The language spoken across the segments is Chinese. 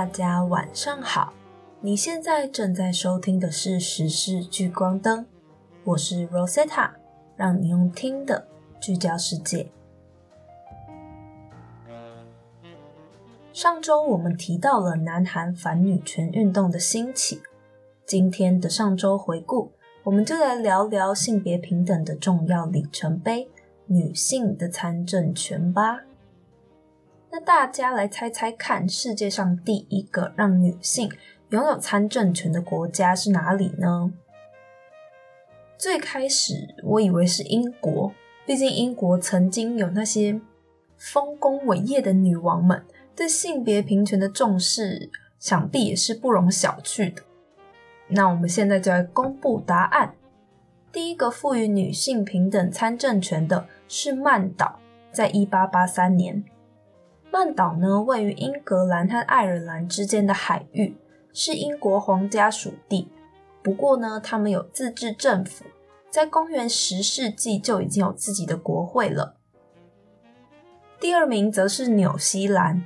大家晚上好，你现在正在收听的是《时事聚光灯》，我是 Rosetta，让你用听的聚焦世界。上周我们提到了南韩反女权运动的兴起，今天的上周回顾，我们就来聊聊性别平等的重要里程碑——女性的参政权吧。那大家来猜猜看，世界上第一个让女性拥有参政权的国家是哪里呢？最开始我以为是英国，毕竟英国曾经有那些丰功伟业的女王们，对性别平权的重视，想必也是不容小觑的。那我们现在就来公布答案：第一个赋予女性平等参政权的是曼岛，在一八八三年。曼岛呢，位于英格兰和爱尔兰之间的海域，是英国皇家属地。不过呢，他们有自治政府，在公元十世纪就已经有自己的国会了。第二名则是纽西兰，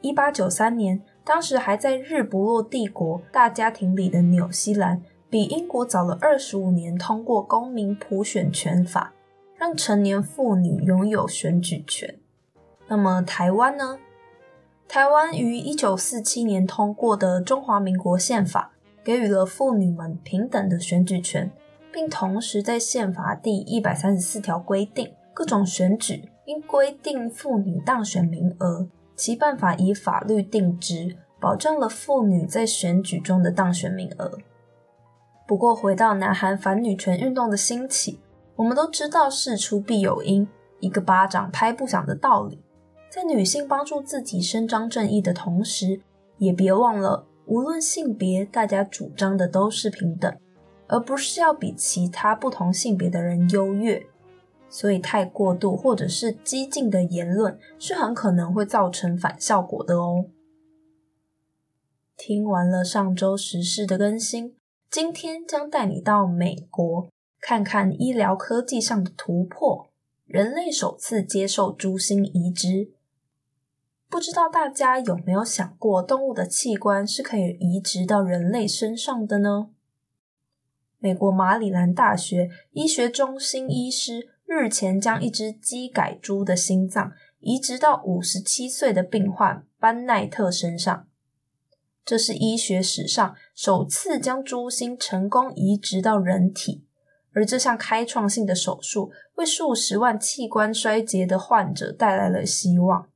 一八九三年，当时还在日不落帝国大家庭里的纽西兰，比英国早了二十五年通过公民普选权法，让成年妇女拥有选举权。那么台湾呢？台湾于一九四七年通过的《中华民国宪法》给予了妇女们平等的选举权，并同时在宪法第一百三十四条规定，各种选举应规定妇女当选名额，其办法以法律定之，保障了妇女在选举中的当选名额。不过，回到南韩反女权运动的兴起，我们都知道事出必有因，一个巴掌拍不响的道理。在女性帮助自己伸张正义的同时，也别忘了，无论性别，大家主张的都是平等，而不是要比其他不同性别的人优越。所以，太过度或者是激进的言论，是很可能会造成反效果的哦。听完了上周时事的更新，今天将带你到美国，看看医疗科技上的突破，人类首次接受猪心移植。不知道大家有没有想过，动物的器官是可以移植到人类身上的呢？美国马里兰大学医学中心医师日前将一只基改猪的心脏移植到五十七岁的病患班奈特身上，这是医学史上首次将猪心成功移植到人体，而这项开创性的手术为数十万器官衰竭的患者带来了希望。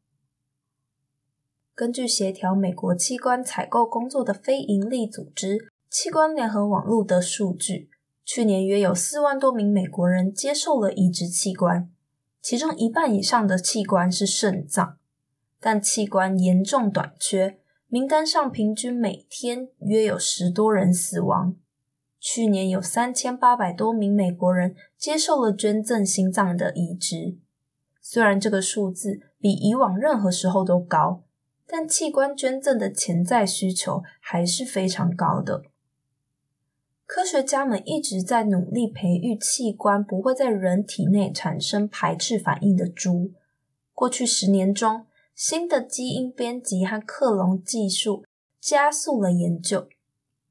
根据协调美国器官采购工作的非营利组织器官联合网络的数据，去年约有四万多名美国人接受了移植器官，其中一半以上的器官是肾脏，但器官严重短缺，名单上平均每天约有十多人死亡。去年有三千八百多名美国人接受了捐赠心脏的移植，虽然这个数字比以往任何时候都高。但器官捐赠的潜在需求还是非常高的。科学家们一直在努力培育器官不会在人体内产生排斥反应的猪。过去十年中，新的基因编辑和克隆技术加速了研究。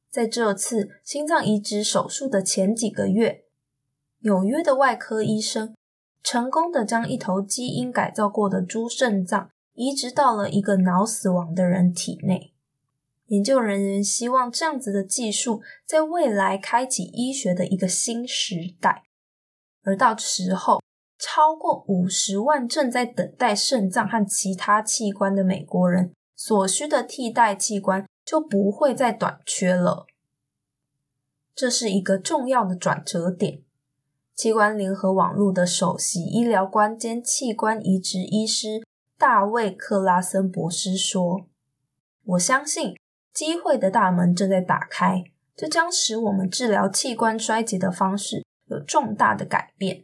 在这次心脏移植手术的前几个月，纽约的外科医生成功的将一头基因改造过的猪肾脏。移植到了一个脑死亡的人体内。研究人员希望这样子的技术在未来开启医学的一个新时代，而到时候，超过五十万正在等待肾脏和其他器官的美国人所需的替代器官就不会再短缺了。这是一个重要的转折点。器官联合网络的首席医疗官兼器官移植医师。大卫·克拉森博士说：“我相信机会的大门正在打开，这将使我们治疗器官衰竭的方式有重大的改变。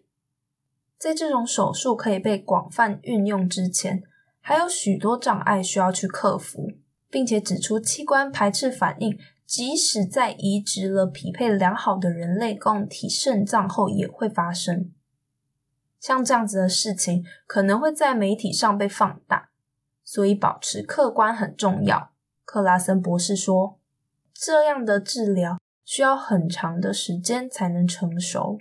在这种手术可以被广泛运用之前，还有许多障碍需要去克服，并且指出器官排斥反应，即使在移植了匹配良好的人类供体肾脏后也会发生。”像这样子的事情可能会在媒体上被放大，所以保持客观很重要。克拉森博士说：“这样的治疗需要很长的时间才能成熟。”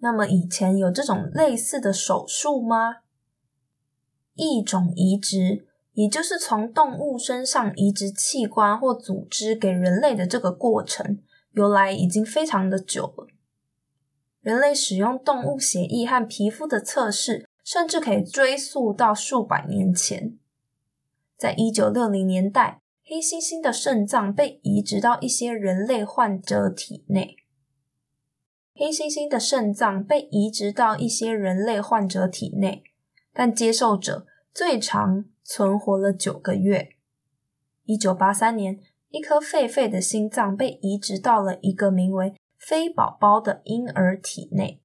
那么以前有这种类似的手术吗？异种移植，也就是从动物身上移植器官或组织给人类的这个过程，由来已经非常的久了。人类使用动物血液和皮肤的测试，甚至可以追溯到数百年前。在一九六零年代，黑猩猩的肾脏被移植到一些人类患者体内。黑猩猩的肾脏被移植到一些人类患者体内。但接受者最长存活了九个月。一九八三年，一颗狒狒的心脏被移植到了一个名为“非宝宝”的婴儿体内，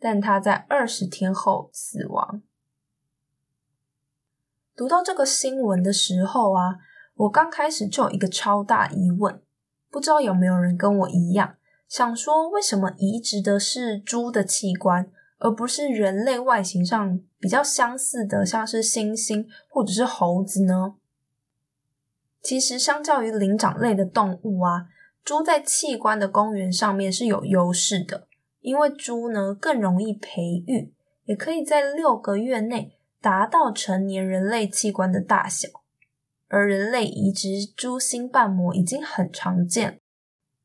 但他在二十天后死亡。读到这个新闻的时候啊，我刚开始就有一个超大疑问，不知道有没有人跟我一样，想说为什么移植的是猪的器官？而不是人类外形上比较相似的，像是猩猩或者是猴子呢？其实，相较于灵长类的动物啊，猪在器官的公园上面是有优势的，因为猪呢更容易培育，也可以在六个月内达到成年人类器官的大小。而人类移植猪心瓣膜已经很常见，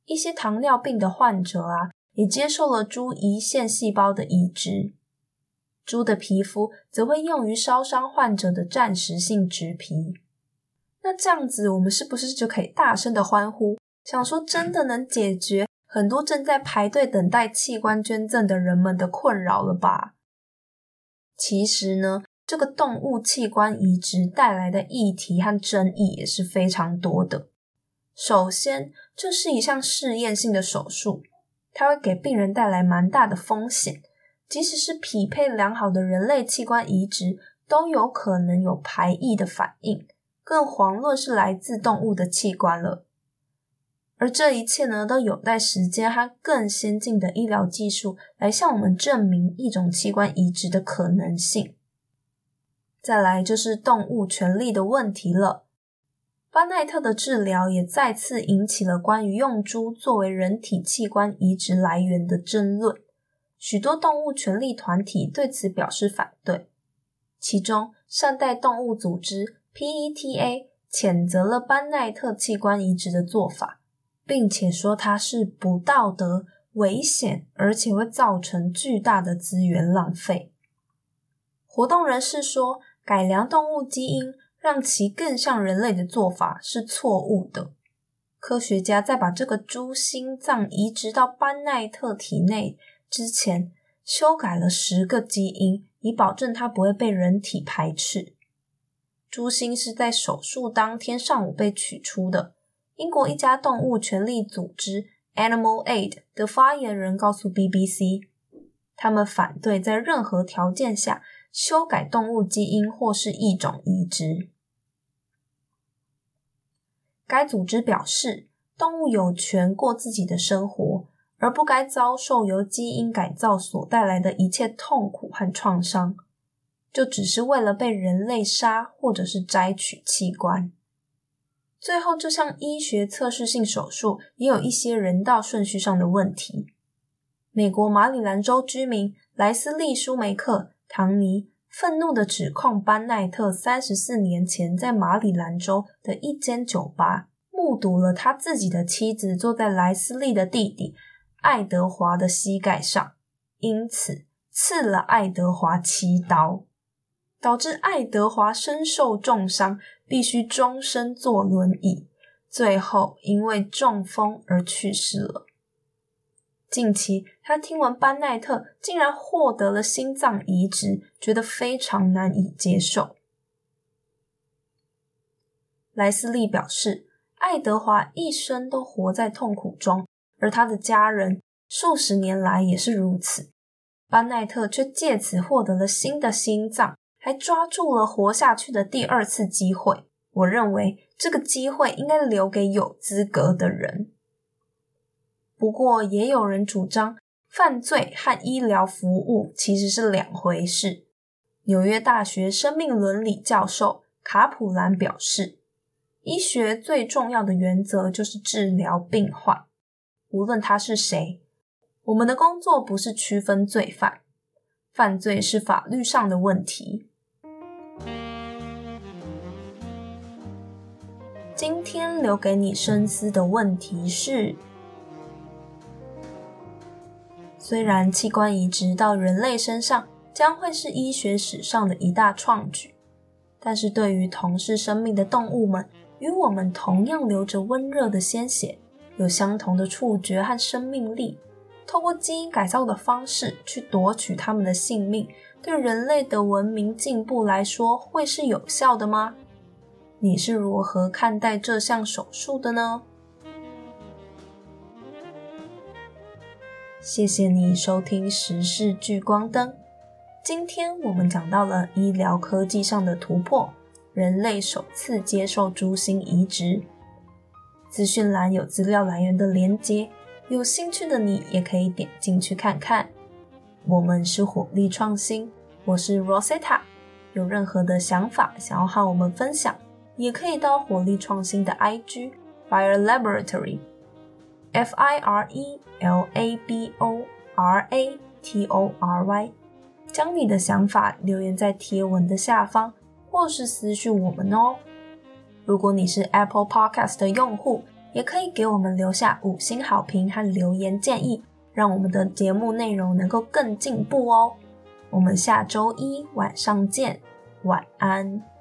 一些糖尿病的患者啊。也接受了猪胰腺细胞的移植，猪的皮肤则会用于烧伤患者的暂时性植皮。那这样子，我们是不是就可以大声的欢呼，想说真的能解决很多正在排队等待器官捐赠的人们的困扰了吧？其实呢，这个动物器官移植带来的议题和争议也是非常多的。首先，这是一项试验性的手术。它会给病人带来蛮大的风险，即使是匹配良好的人类器官移植，都有可能有排异的反应，更遑论是来自动物的器官了。而这一切呢，都有待时间和更先进的医疗技术来向我们证明一种器官移植的可能性。再来就是动物权利的问题了。巴奈特的治疗也再次引起了关于用猪作为人体器官移植来源的争论。许多动物权利团体对此表示反对，其中善待动物组织 （PETA） 谴责了班奈特器官移植的做法，并且说它是不道德、危险，而且会造成巨大的资源浪费。活动人士说，改良动物基因。让其更像人类的做法是错误的。科学家在把这个猪心脏移植到班奈特体内之前，修改了十个基因，以保证它不会被人体排斥。猪心是在手术当天上午被取出的。英国一家动物权利组织 Animal Aid 的发言人告诉 BBC，他们反对在任何条件下修改动物基因或是异种移植。该组织表示，动物有权过自己的生活，而不该遭受由基因改造所带来的一切痛苦和创伤，就只是为了被人类杀或者是摘取器官。最后，这项医学测试性手术也有一些人道顺序上的问题。美国马里兰州居民莱斯利·舒梅克·唐尼愤怒的指控班奈特三十四年前在马里兰州的一间酒吧目睹了他自己的妻子坐在莱斯利的弟弟爱德华的膝盖上，因此刺了爱德华七刀，导致爱德华身受重伤，必须终身坐轮椅，最后因为中风而去世了。近期，他听闻班奈特竟然获得了心脏移植，觉得非常难以接受。莱斯利表示，爱德华一生都活在痛苦中，而他的家人数十年来也是如此。班奈特却借此获得了新的心脏，还抓住了活下去的第二次机会。我认为这个机会应该留给有资格的人。不过，也有人主张犯罪和医疗服务其实是两回事。纽约大学生命伦理教授卡普兰表示，医学最重要的原则就是治疗病患，无论他是谁。我们的工作不是区分罪犯，犯罪是法律上的问题。今天留给你深思的问题是：虽然器官移植到人类身上将会是医学史上的一大创举，但是对于同是生命的动物们，与我们同样流着温热的鲜血，有相同的触觉和生命力。透过基因改造的方式去夺取他们的性命，对人类的文明进步来说，会是有效的吗？你是如何看待这项手术的呢？谢谢你收听时事聚光灯。今天我们讲到了医疗科技上的突破。人类首次接受猪心移植，资讯栏有资料来源的连接，有兴趣的你也可以点进去看看。我们是火力创新，我是 Rosetta，有任何的想法想要和我们分享，也可以到火力创新的 IG Fire Laboratory，F I R E L A B O R A T O R Y，将你的想法留言在贴文的下方。或是私讯我们哦。如果你是 Apple Podcast 的用户，也可以给我们留下五星好评和留言建议，让我们的节目内容能够更进步哦。我们下周一晚上见，晚安。